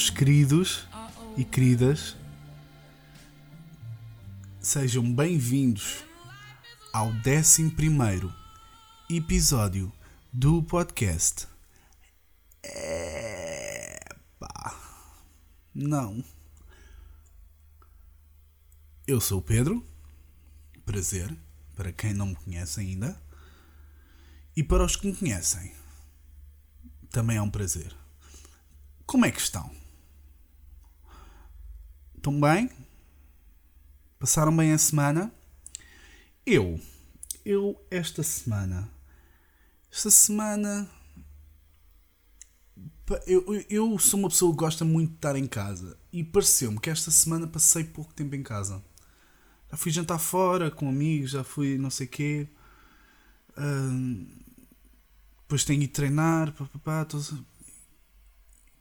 meus queridos e queridas? Sejam bem-vindos ao 11 episódio do podcast. Epá, não. Eu sou o Pedro, prazer, para quem não me conhece ainda, e para os que me conhecem também é um prazer. Como é que estão? Estão bem? Passaram bem a semana? Eu, eu esta semana, esta semana, eu, eu sou uma pessoa que gosta muito de estar em casa e pareceu-me que esta semana passei pouco tempo em casa. Já fui jantar fora com amigos, já fui não sei quê. Uh, depois tenho ido treinar, papapá, tô...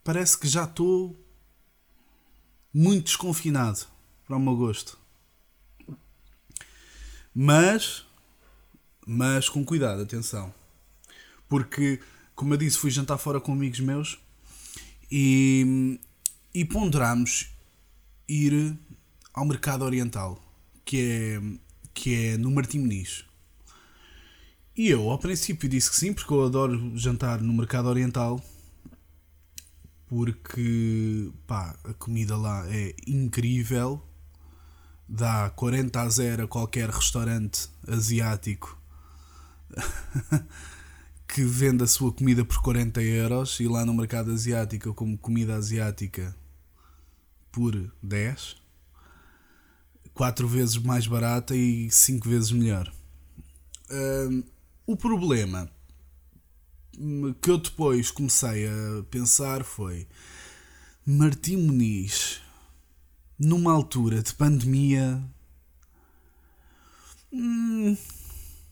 parece que já estou muito desconfinado para o meu gosto. Mas, mas com cuidado, atenção. Porque, como eu disse, fui jantar fora com amigos meus e, e ponderamos ir ao mercado oriental, que é, que é no Martim Muniz. E eu, ao princípio, disse que sim, porque eu adoro jantar no mercado oriental. Porque, pá, a comida lá é incrível. Dá 40 a 0 a qualquer restaurante asiático que vende a sua comida por 40 euros. E lá no mercado asiático eu como comida asiática por 10. 4 vezes mais barata e 5 vezes melhor. Um, o problema que eu depois comecei a pensar foi Martim Muniz numa altura de pandemia hum,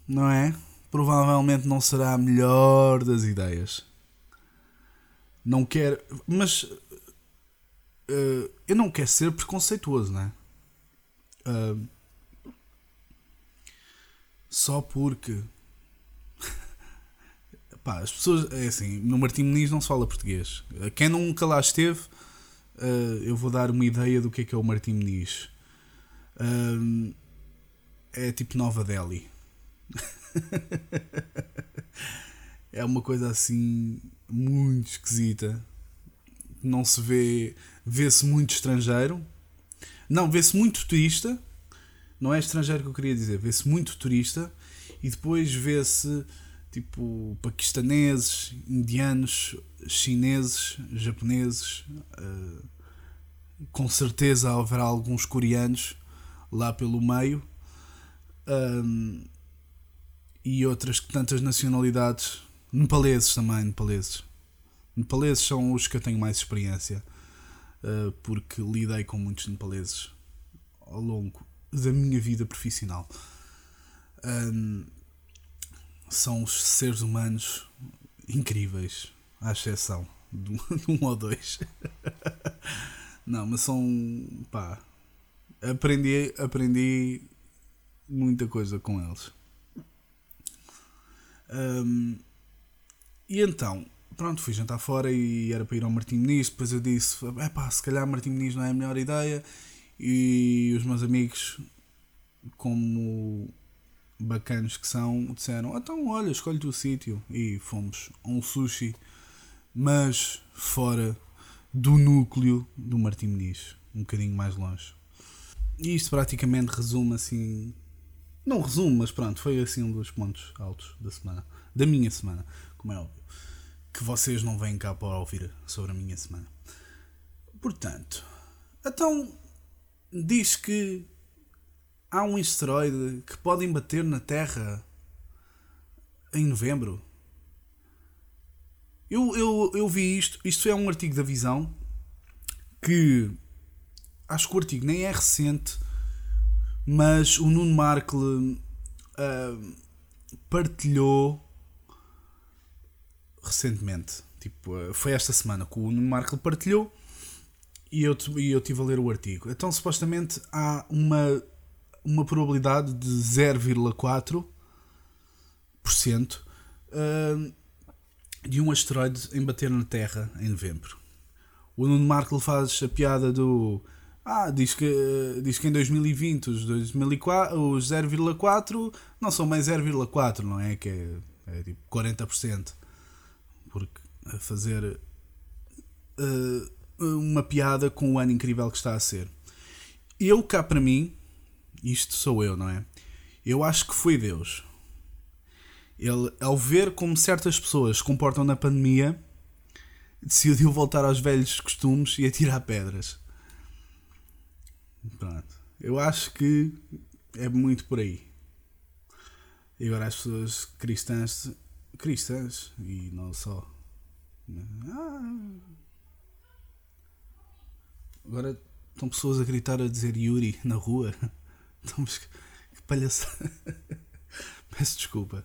não é? Provavelmente não será a melhor das ideias. Não quero. Mas. Uh, eu não quero ser preconceituoso, não é? Uh, só porque Pá, as pessoas, é assim, no Martim Muniz não se fala português. Quem nunca lá esteve, uh, eu vou dar uma ideia do que é que é o Martim Muniz. Uh, é tipo Nova Delhi. é uma coisa assim muito esquisita. Não se vê, vê-se muito estrangeiro. Não, vê-se muito turista. Não é estrangeiro que eu queria dizer, vê-se muito turista e depois vê-se tipo paquistaneses, indianos, chineses, japoneses, uh, com certeza haverá alguns coreanos lá pelo meio um, e outras tantas nacionalidades, nepaleses também, nepaleses. Nepaleses são os que eu tenho mais experiência uh, porque lidei com muitos nepaleses ao longo da minha vida profissional. Um, são os seres humanos incríveis, à exceção de um ou dois. Não, mas são. pá. Aprendi, aprendi muita coisa com eles. Um, e então, pronto, fui jantar fora e era para ir ao Martim Muniz. Depois eu disse: é pá, se calhar Martim Muniz não é a melhor ideia. E os meus amigos, como bacanos que são, disseram: então olha, escolhe-te o sítio. E fomos a um sushi, mas fora do núcleo do Martim Muniz, um bocadinho mais longe. E isto praticamente resume assim. Não resume, mas pronto, foi assim um dos pontos altos da semana. Da minha semana, como é óbvio. Que vocês não vêm cá para ouvir sobre a minha semana. Portanto, então diz que há um asteroide que pode bater na Terra em novembro. Eu, eu, eu vi isto, isto é um artigo da Visão que acho que o artigo nem é recente, mas o Nuno Markle uh, partilhou recentemente. Tipo, uh, foi esta semana que o Nuno Markle partilhou e eu, e eu tive a ler o artigo. Então, supostamente, há uma uma probabilidade de 0,4% uh, de um asteroide em bater na Terra em novembro. O Nuno Markle faz a piada do. Ah, diz que, diz que em 2020 os, 2004, os 0,4 não são mais 0,4, não é? Que é, é tipo 40%. Porque fazer uh, uma piada com o ano incrível que está a ser. Eu cá para mim, isto sou eu, não é? Eu acho que foi Deus. Ele, ao ver como certas pessoas se comportam na pandemia, decidiu voltar aos velhos costumes e atirar pedras. Pronto. Eu acho que é muito por aí. E agora as pessoas cristãs, cristãs e não só. Ah, agora estão pessoas a gritar a dizer Yuri na rua. Estamos que palhaçada. Peço desculpa.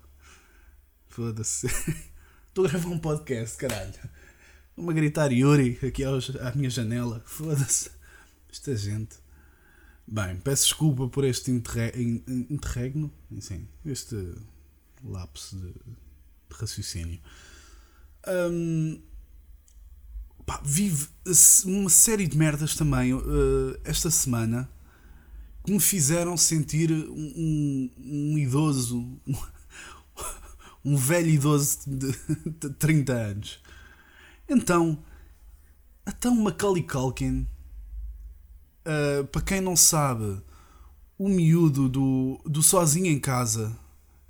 Foda-se. Estou a gravar um podcast, caralho. Vou-me a gritar Yuri aqui aos, à minha janela. Foda-se. Esta gente. Bem, peço desculpa por este interre interregno. Sim, este lapso de, de raciocínio. Um, pá, vive uma série de merdas também uh, esta semana que me fizeram sentir um, um, um idoso, um, um, velho idoso de, de 30 anos. Então, até uma Macaulay Culkin, uh, para quem não sabe, o miúdo do, do Sozinho em Casa,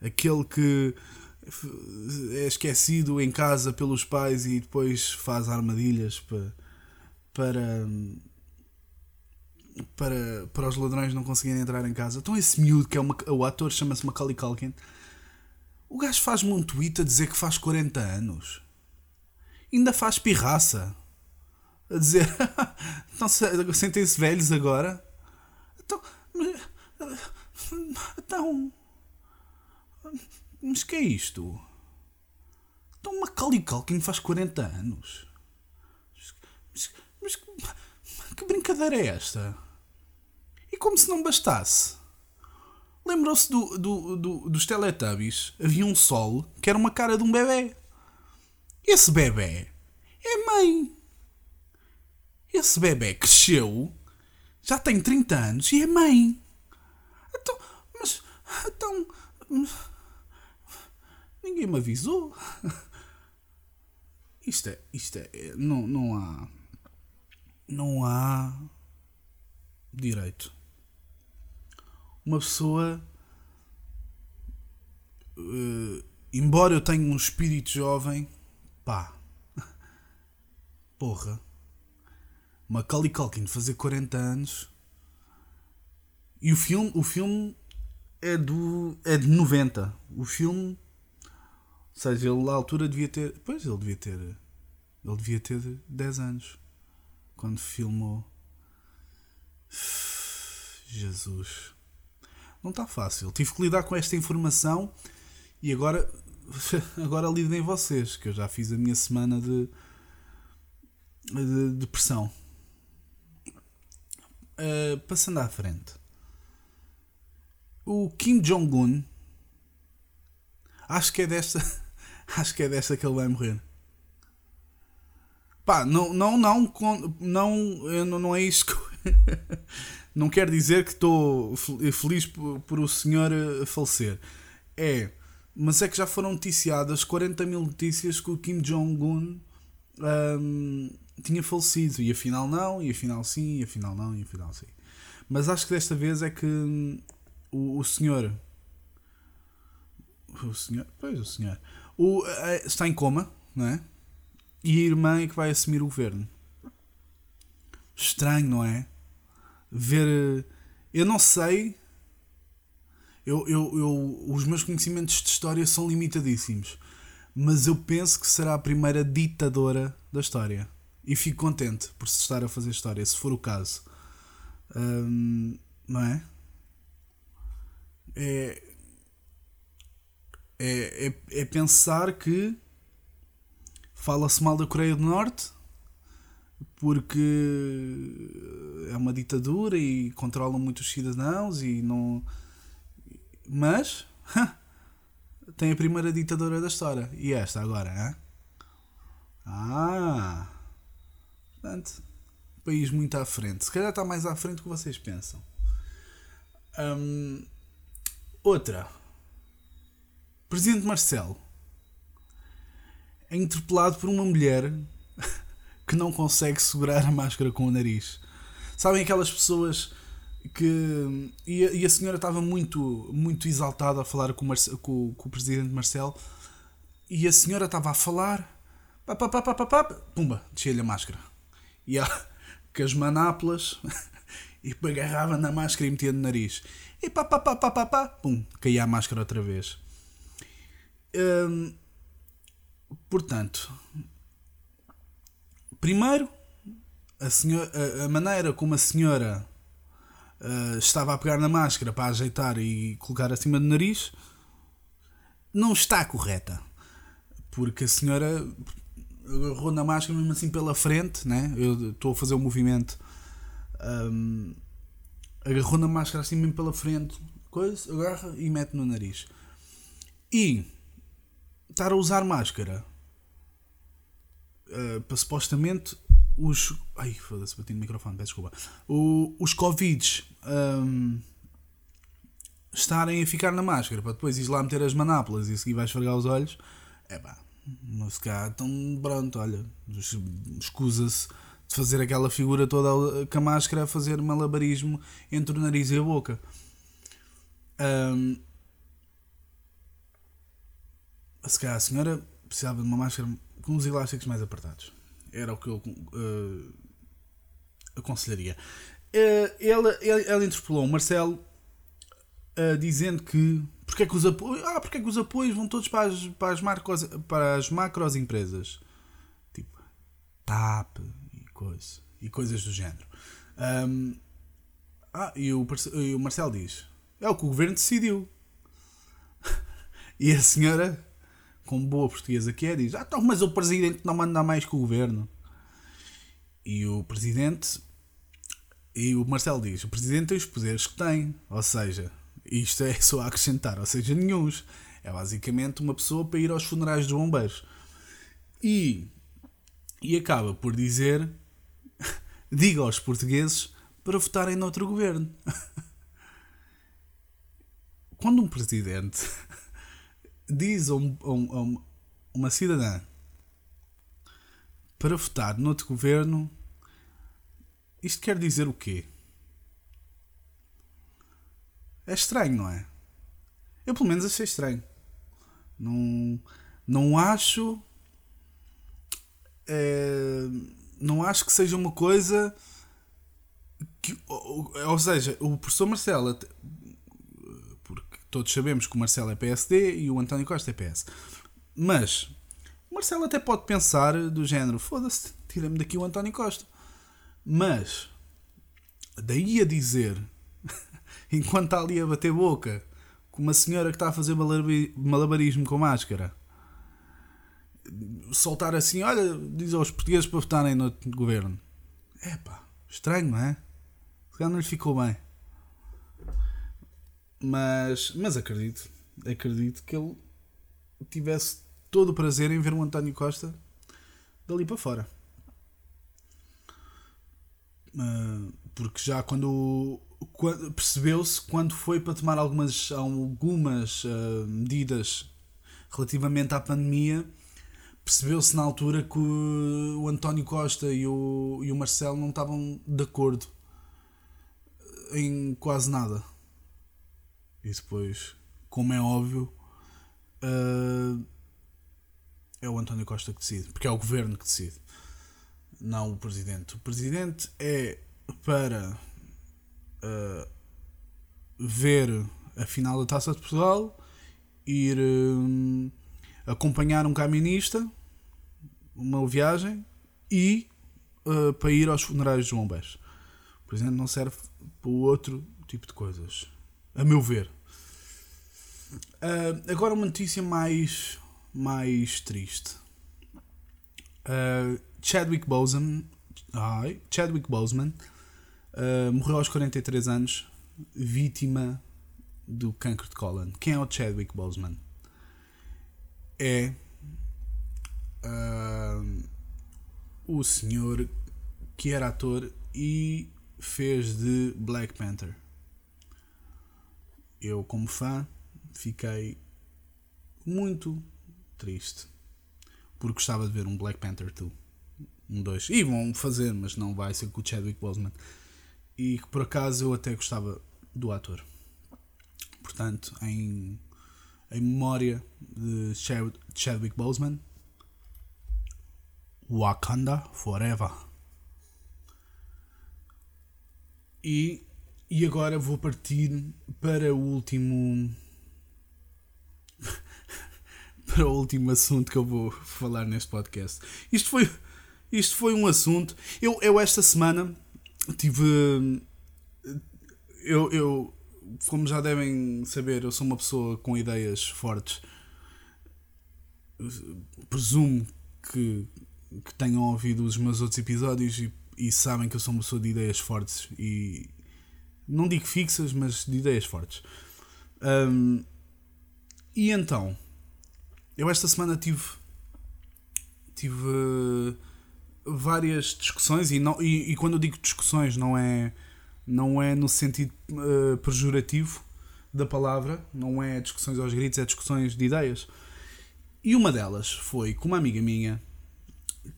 aquele que é esquecido em casa pelos pais e depois faz armadilhas para, para, para, para os ladrões não conseguirem entrar em casa. Então esse miúdo, que é uma, o ator, chama-se Macaulay Culkin, o gajo faz-me um tweet a dizer que faz 40 anos. Ainda faz pirraça. A dizer, então sentem-se velhos agora. Então, então, mas que é isto? Então Macaulay Culkin faz 40 anos. Mas, mas, que brincadeira é esta? E como se não bastasse. Lembrou-se do, do, do, dos Teletubbies? Havia um sol que era uma cara de um bebê. Esse bebê é mãe. Esse bebê cresceu, já tem 30 anos e é mãe. Então, mas. Então. Ninguém me avisou. Isto é. Isto é. Não, não há não há direito. Uma pessoa, uh, embora eu tenha um espírito jovem, pá, porra, Macaulay Culkin fazer 40 anos e o filme, o filme é do é de 90. O filme, ou seja, ele na altura devia ter, pois ele devia ter, ele devia ter 10 anos quando filmou. Jesus. Não está fácil. Tive que lidar com esta informação e agora, agora lidem vocês, que eu já fiz a minha semana de, de depressão. Uh, passando à frente. O Kim Jong-un acho que é desta acho que é desta que ele vai morrer. Pá, não, não, não, não, não, não é isso que. não quer dizer que estou feliz por, por, o senhor eh, falecer. É, mas é que já foram noticiadas 40 mil notícias que o Kim Jong-un um, tinha falecido. E afinal não, e afinal sim, e afinal não, e afinal sim. Mas acho que desta vez é que hum, o, o senhor. O senhor. Pois, o senhor. O, é, está em coma, não é? e a irmã é que vai assumir o governo. Estranho, não é? Ver. Eh, eu não sei. Eu, eu, eu, os meus conhecimentos de história são limitadíssimos. Mas eu penso que será a primeira ditadora da história. E fico contente por se estar a fazer história, se for o caso. Não é? É, é, é, é pensar que fala-se mal da Coreia do Norte porque é uma ditadura e controlam muitos cidadãos e não. Mas tem a primeira ditadura da história. E esta agora, hein? Ah! Portanto, país muito à frente. Se calhar está mais à frente do que vocês pensam. Hum, outra. Presidente Marcelo é interpelado por uma mulher que não consegue segurar a máscara com o nariz. Sabem aquelas pessoas que. E a, e a senhora estava muito, muito exaltada a falar com o, Marce, com, com o presidente Marcelo e a senhora estava a falar. Pá, pá, pá, pá, pá, pá, pumba, descia-lhe a máscara. E ela, com as manápolas, e agarrava na máscara e metia no nariz. E pá, pá, pá, pá, pá, pá, pum, caía a máscara outra vez. Hum, portanto, primeiro, a, a, a maneira como a senhora uh, estava a pegar na máscara para ajeitar e colocar acima do nariz não está correta. Porque a senhora agarrou na máscara mesmo assim pela frente, né? Eu estou a fazer o um movimento. Um, agarrou na máscara assim mesmo pela frente, coisa, agarra e mete no nariz. E estar a usar máscara uh, para supostamente os. Ai, foda-se, bati no microfone, peço desculpa. O, os Covids um, estarem a ficar na máscara para depois ir lá meter as manápolas e seguir vai esfregar os olhos. É pá, não se cá, então pronto, olha, escusa-se de fazer aquela figura toda com a máscara a fazer malabarismo entre o nariz e a boca. Um, se calhar a senhora precisava de uma máscara com os elásticos mais apertados. Era o que eu uh, aconselharia. Uh, ela, ela, ela interpelou o Marcelo uh, dizendo que porque é que os ah, porque é que os apoios vão todos para as, para as, marcos, para as macros empresas? Tipo, TAP e, coisa, e coisas do género. Um, ah, e o, e o Marcelo diz: é o que o governo decidiu. e a senhora com boa portuguesa que é, diz: Ah, então, mas o presidente não manda mais que o governo. E o presidente. E o Marcelo diz: O presidente tem os poderes que tem. Ou seja, isto é só acrescentar, ou seja, nenhums. É basicamente uma pessoa para ir aos funerais dos bombeiros. E. E acaba por dizer: Diga aos portugueses para votarem noutro governo. Quando um presidente diz a, um, a, um, uma cidadã para votar noutro governo, isto quer dizer o quê? É estranho, não é? Eu pelo menos achei estranho. Não, não acho. É, não acho que seja uma coisa que, ou, ou seja, o professor Marcelo todos sabemos que o Marcelo é PSD e o António Costa é PS. Mas o Marcelo até pode pensar do género: foda-se, tira-me daqui o António Costa. Mas daí a dizer, enquanto está ali a bater boca com uma senhora que está a fazer malabarismo com máscara, soltar assim: olha, diz aos portugueses para votarem no governo. É pá, estranho, não é? Se não lhe ficou bem. Mas, mas acredito, acredito que ele tivesse todo o prazer em ver o António Costa dali para fora. Uh, porque já quando, quando percebeu-se quando foi para tomar algumas, algumas uh, medidas relativamente à pandemia, percebeu-se na altura que o, o António Costa e o, e o Marcelo não estavam de acordo em quase nada. E depois, como é óbvio, uh, é o António Costa que decide, porque é o governo que decide, não o presidente. O presidente é para uh, ver a final da Taça de Portugal, ir uh, acompanhar um caminista, uma viagem e para ir aos funerais de João Bés. O presidente não serve para outro tipo de coisas a meu ver. Uh, agora uma notícia mais, mais triste. Uh, Chadwick Boseman, ai, Chadwick Boseman uh, morreu aos 43 anos, vítima do cancro de cólon. Quem é o Chadwick Boseman? É o senhor que era ator e fez de Black Panther. Eu, como fã, fiquei muito triste porque gostava de ver um Black Panther 2. Um 2. E vão fazer, mas não vai ser com o Chadwick Boseman. E que por acaso eu até gostava do ator. Portanto, em, em memória de Chadwick Boseman, Wakanda Forever. E, e agora vou partir para o último. para o último assunto que eu vou falar neste podcast. Isto foi, isto foi um assunto. Eu, eu esta semana tive. Eu, eu, como já devem saber, eu sou uma pessoa com ideias fortes. Presumo que que tenham ouvido os meus outros episódios e, e sabem que eu sou uma pessoa de ideias fortes e não digo fixas, mas de ideias fortes. Um, e então, eu esta semana tive tive uh, várias discussões e, não, e, e, quando eu digo discussões não é não é no sentido uh, pejorativo da palavra, não é discussões aos gritos, é discussões de ideias. E uma delas foi com uma amiga minha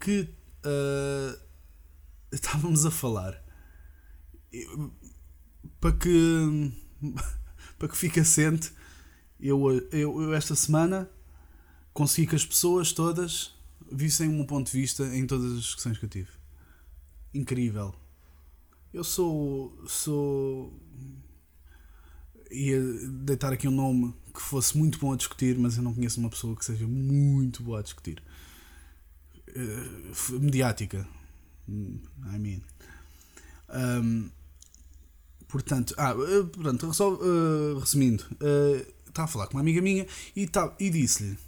que uh, estávamos a falar para que para que fique assente eu, eu, eu esta semana consegui que as pessoas todas vissem meu ponto de vista em todas as discussões que eu tive incrível eu sou sou ia deitar aqui um nome que fosse muito bom a discutir mas eu não conheço uma pessoa que seja muito boa a discutir uh, mediática. I mean. Um, portanto, ah, uh, portanto uh, resumindo, estava a falar com uma amiga minha e, tá, e disse-lhe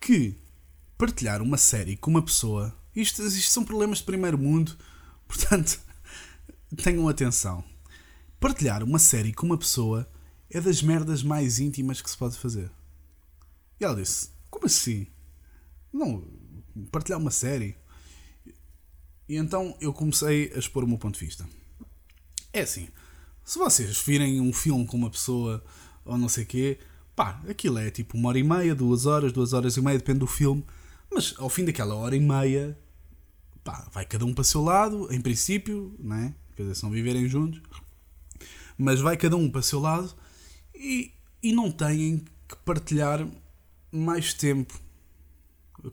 que partilhar uma série com uma pessoa, isto, isto são problemas de primeiro mundo, portanto, tenham atenção. Partilhar uma série com uma pessoa é das merdas mais íntimas que se pode fazer. E ela disse: Como assim? Não, partilhar uma série. E então eu comecei a expor o meu ponto de vista. É assim, se vocês virem um filme com uma pessoa ou não sei o quê, pá, aquilo é tipo uma hora e meia, duas horas, duas horas e meia, depende do filme. Mas ao fim daquela hora e meia, pá, vai cada um para o seu lado, em princípio, não é? Quer dizer, se não viverem juntos. Mas vai cada um para o seu lado e, e não têm que partilhar mais tempo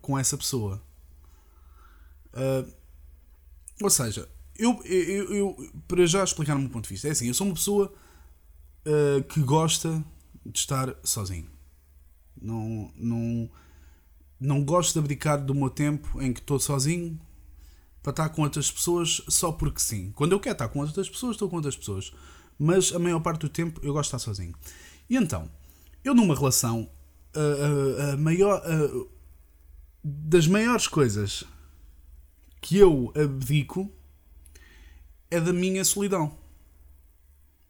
com essa pessoa. Uh, ou seja, eu, eu, eu, para já explicar o meu ponto de vista, é assim: eu sou uma pessoa uh, que gosta de estar sozinho. Não, não, não gosto de abdicar do meu tempo em que estou sozinho para estar com outras pessoas só porque sim. Quando eu quero estar com outras pessoas, estou com outras pessoas. Mas a maior parte do tempo eu gosto de estar sozinho. E então, eu numa relação, a, a, a maior, das maiores coisas que eu abdico é da minha solidão.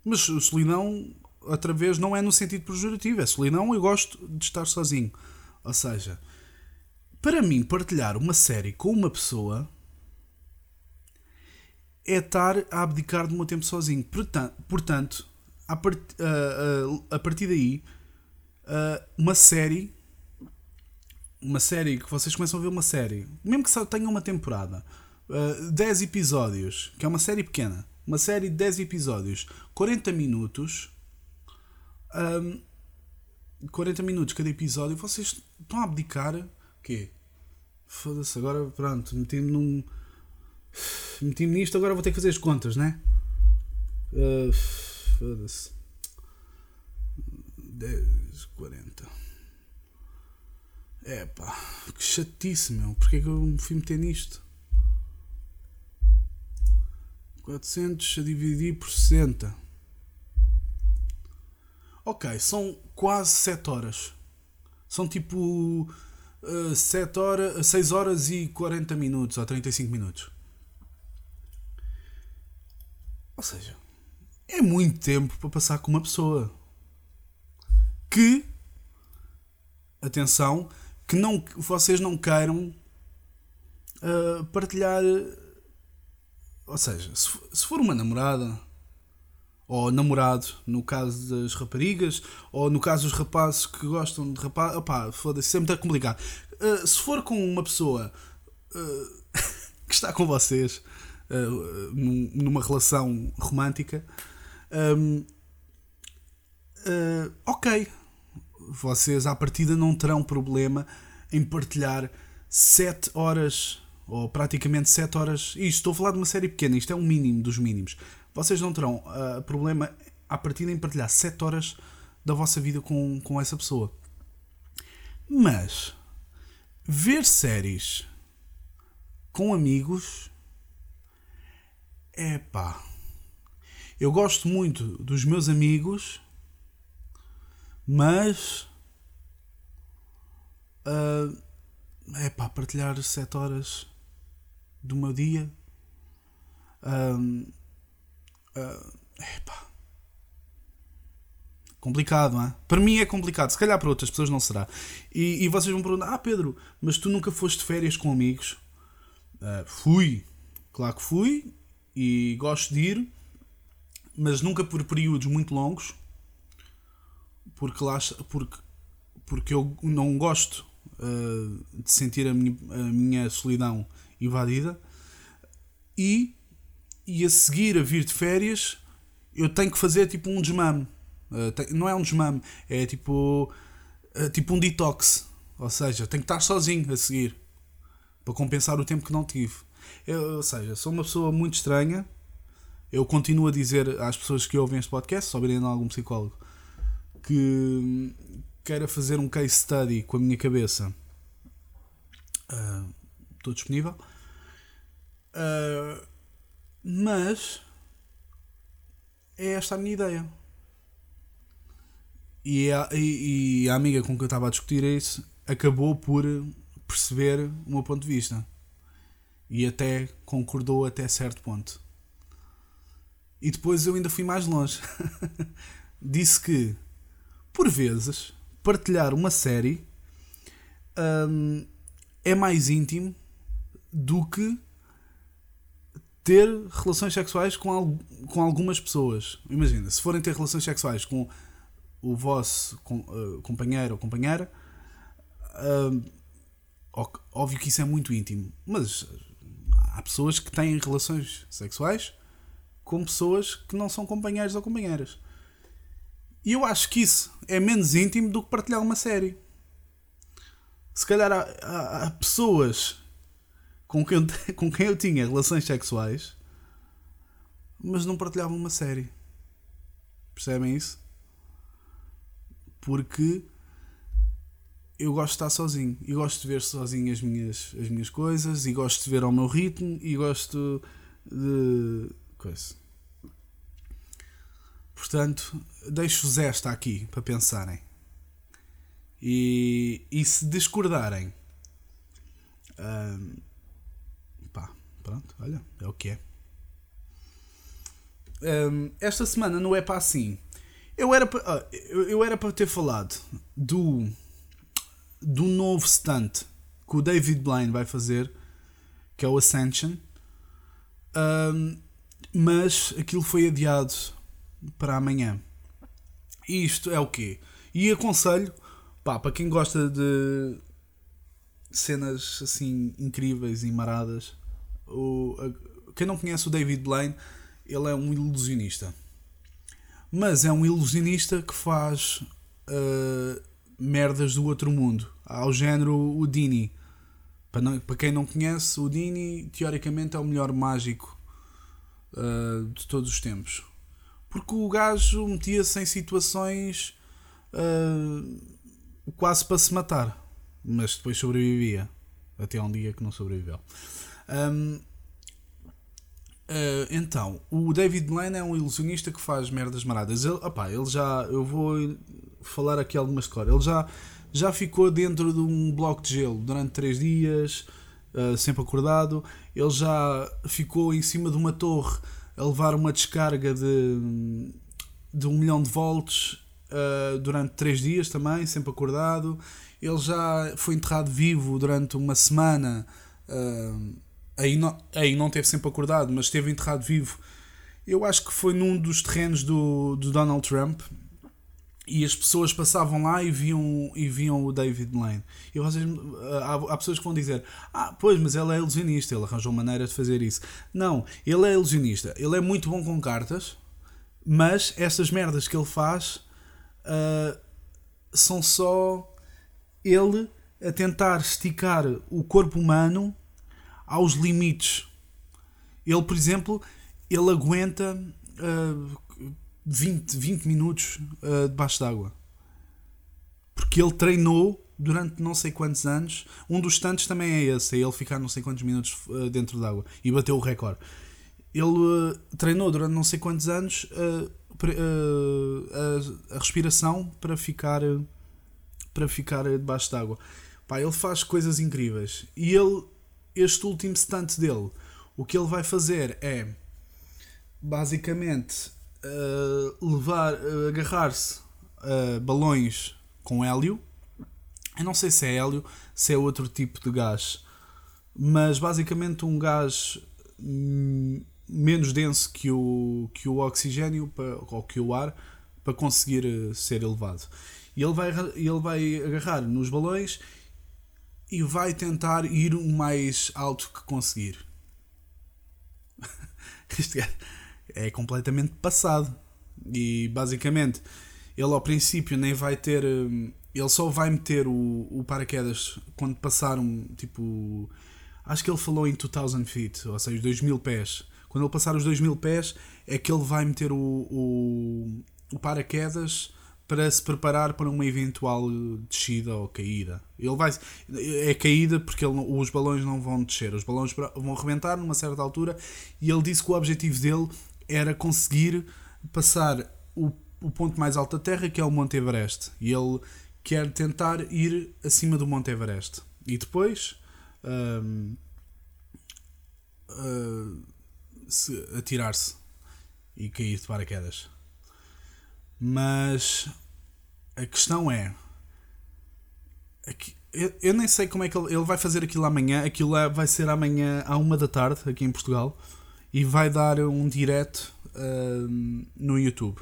Mas solidão, outra vez, não é no sentido pejorativo. É solidão, eu gosto de estar sozinho. Ou seja, para mim, partilhar uma série com uma pessoa é estar a abdicar do meu tempo sozinho. Portanto, a, part, a, partir daí, uma série uma série que vocês começam a ver uma série, mesmo que só tenha uma temporada, uh, 10 episódios, que é uma série pequena, uma série de 10 episódios, 40 minutos, um, 40 minutos cada episódio, vocês estão a abdicar. O quê? Foda-se, agora pronto, meti-me num. Meti-me nisto, agora vou ter que fazer as contas, né? Uh, Foda-se. 10, 40. É pá, que chatice, meu. Porquê que eu me fui meter nisto? 400 a dividir por 60. Ok, são quase 7 horas. São tipo uh, 7 horas, 6 horas e 40 minutos ou 35 minutos. Ou seja, é muito tempo para passar com uma pessoa que, atenção, que não, vocês não queiram uh, partilhar. Ou seja, se, for uma namorada ou namorado, no caso das raparigas, ou no caso dos rapazes que gostam de rapaz, opá, foda-se, isso é complicado. Uh, se for com uma pessoa uh, que está com vocês uh, numa relação romântica, um, ok, vocês à partida não terão problema em partilhar 7 horas ou praticamente 7 horas. Isto estou a falar de uma série pequena, isto é um mínimo dos mínimos vocês não terão uh, problema a partir em partilhar 7 horas da vossa vida com, com essa pessoa. Mas ver séries com amigos é pá. Eu gosto muito dos meus amigos, mas uh, é pá, partilhar 7 horas do meu dia. Uh, Uh, epá. Complicado, não é? Para mim é complicado, se calhar para outras pessoas não será. E, e vocês vão perguntar: Ah, Pedro, mas tu nunca foste de férias com amigos? Uh, fui, claro que fui, e gosto de ir, mas nunca por períodos muito longos, porque, lá, porque, porque eu não gosto uh, de sentir a minha, a minha solidão invadida. E e a seguir a vir de férias eu tenho que fazer tipo um desmame. Uh, tem, não é um desmame, é tipo, uh, tipo um detox. Ou seja, tenho que estar sozinho a seguir para compensar o tempo que não tive. Eu, ou seja, sou uma pessoa muito estranha. Eu continuo a dizer às pessoas que ouvem este podcast, se ouvirem algum psicólogo, que queira fazer um case study com a minha cabeça. Uh, estou disponível. Uh, mas é esta a minha ideia. E a, e, e a amiga com quem eu estava a discutir isso acabou por perceber o meu ponto de vista. E até concordou até certo ponto. E depois eu ainda fui mais longe. Disse que, por vezes, partilhar uma série hum, é mais íntimo do que ter relações sexuais com, com algumas pessoas. Imagina, se forem ter relações sexuais com o vosso com, uh, companheiro ou companheira, uh, óbvio que isso é muito íntimo, mas há pessoas que têm relações sexuais com pessoas que não são companheiros ou companheiras. E eu acho que isso é menos íntimo do que partilhar uma série. Se calhar há, há, há pessoas com quem, eu, com quem eu tinha relações sexuais, mas não partilhavam uma série. Percebem isso? Porque eu gosto de estar sozinho e gosto de ver sozinho as minhas, as minhas coisas e gosto de ver ao meu ritmo e gosto de coisa. Portanto, deixo-vos esta aqui para pensarem. E, e se discordarem, hum, Pronto, olha, é o que é. Um, esta semana não é para assim. Eu era para, eu era para ter falado do, do novo stunt que o David Blaine vai fazer, que é o Ascension. Um, mas aquilo foi adiado para amanhã. E isto é o quê? E aconselho, pá, para quem gosta de cenas assim incríveis e maradas, o, a, quem não conhece o David Blaine, ele é um ilusionista. Mas é um ilusionista que faz uh, merdas do outro mundo. Ao género o Dini. Para, não, para quem não conhece, o Dini teoricamente é o melhor mágico uh, de todos os tempos. Porque o gajo metia-se em situações uh, quase para se matar. Mas depois sobrevivia. Até um dia que não sobreviveu. Um, uh, eh, então, o David Blaine é um ilusionista que faz merdas maradas. Ele, opa, ele já. Eu vou falar aqui algumas coisas. Ele já, já ficou dentro de um bloco de gelo durante 3 dias, uh, sempre acordado. Ele já ficou em cima de uma torre a levar uma descarga de, de um milhão de volts uh, durante 3 dias também, sempre acordado. Ele já foi enterrado vivo durante uma semana aí, não, aí não teve sempre acordado, mas esteve enterrado vivo. Eu acho que foi num dos terrenos do, do Donald Trump e as pessoas passavam lá e viam, e viam o David Blaine. E vocês, há, há, pessoas que vão dizer: Ah, pois, mas ele é ilusionista, ele arranjou maneira de fazer isso. Não, ele é ilusionista, ele é muito bom com cartas, mas estas merdas que ele faz uh, são só ele a tentar esticar o corpo humano aos limites. Ele, por exemplo, ele aguenta. Uh, 20, 20 minutos uh, debaixo d'água. Porque ele treinou durante não sei quantos anos. Um dos tantos também é esse, é ele ficar não sei quantos minutos uh, dentro d'água e bateu o recorde. Ele uh, treinou durante não sei quantos anos a, respiração para ficar, para ficar debaixo d'água. Pá, ele faz coisas incríveis. E ele, este último stunt dele, o que ele vai fazer é basicamente uh, levar, uh, agarrar-se a balões com hélio. Eu não sei se é hélio, se é outro tipo de gás, mas basicamente um gás hum, menos denso que o, que o oxigênio para, ou que o ar para conseguir eh, ser elevado. E ele vai, ele vai agarrar nos balões e vai tentar ir o mais alto que conseguir. este gajo é completamente passado. E basicamente, ele ao princípio nem vai ter. Hum, ele só vai meter o, o paraquedas quando passaram tipo. Acho que ele falou em 2000 feet, ou seja, 2000 pés. Quando ele passar os 2000 pés, é que ele vai meter o, o, o paraquedas para se preparar para uma eventual descida ou caída. Ele vai é caída porque ele, os balões não vão descer, os balões vão rebentar numa certa altura e ele disse que o objetivo dele era conseguir passar o, o ponto mais alto da Terra, que é o Monte Everest. E ele quer tentar ir acima do Monte Everest. E depois um, uh, atirar-se e cair de paraquedas. Mas a questão é. Aqui, eu, eu, nem sei como é que ele, ele vai fazer aquilo amanhã. Aquilo vai ser amanhã à uma da tarde aqui em Portugal e vai dar um direto uh, no YouTube.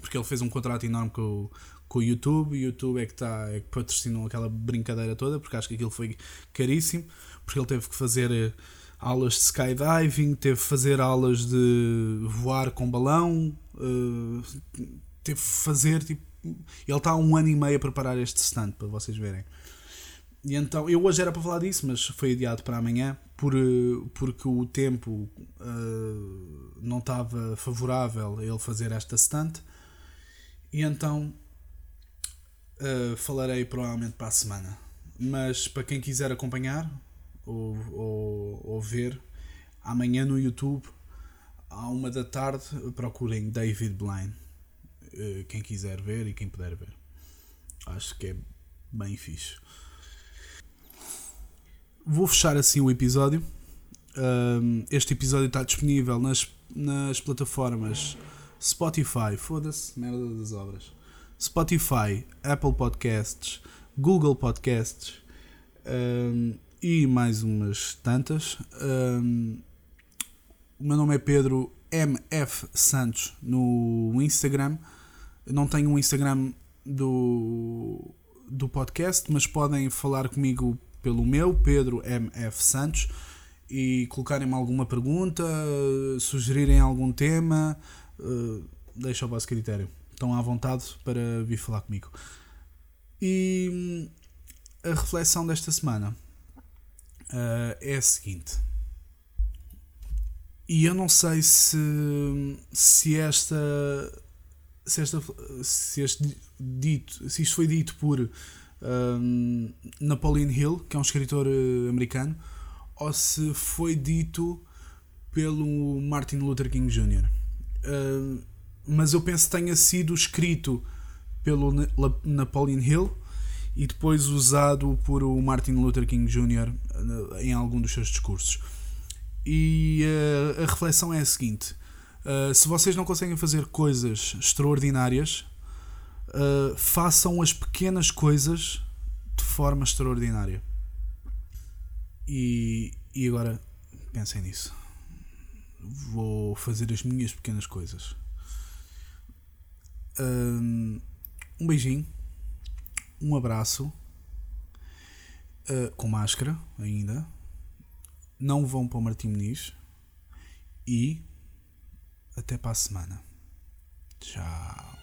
Porque ele fez um contrato enorme com o, com o YouTube, o YouTube é que, tá, é que patrocinou aquela brincadeira toda, porque acho que aquilo foi caríssimo, porque ele teve que fazer eh, aulas de skydiving, teve que fazer aulas de voar com balão, uh, teve que fazer tipo. Ele está há um ano e meio a preparar este stand para vocês verem. E então, eu hoje era para falar disso, mas foi adiado para amanhã por, eh, porque o tempo uh, não estava favorável a ele fazer esta stunt. E então uh, falarei provavelmente para a semana. Mas para quem quiser acompanhar ou, ou, ou ver, amanhã no YouTube, à uma da tarde, procurem David Blaine. Uh, quem quiser ver e quem puder ver. Acho que é bem fixe. Vou fechar assim o episódio. Este episódio está disponível nas, nas plataformas Spotify, foda-se, merda das obras. Spotify, Apple Podcasts, Google Podcasts e mais umas tantas. O meu nome é Pedro MF Santos no Instagram. Não tenho um Instagram do, do podcast, mas podem falar comigo pelo meu, Pedro MF Santos, e colocarem-me alguma pergunta, sugerirem algum tema, uh, deixa ao vosso critério. Estão à vontade para vir falar comigo. E hum, a reflexão desta semana uh, é a seguinte. E eu não sei se, se esta se, esta, se este dito, se isto foi dito por um, Napoleon Hill, que é um escritor uh, americano, ou se foi dito pelo Martin Luther King Jr. Uh, mas eu penso que tenha sido escrito pelo Napoleon Hill e depois usado por o Martin Luther King Jr. em algum dos seus discursos. E uh, a reflexão é a seguinte: uh, se vocês não conseguem fazer coisas extraordinárias, uh, façam as pequenas coisas de forma extraordinária. E, e agora pensem nisso. Vou fazer as minhas pequenas coisas. Um, um beijinho, um abraço, com máscara ainda. Não vão para o Martim Muniz e até para a semana. Tchau.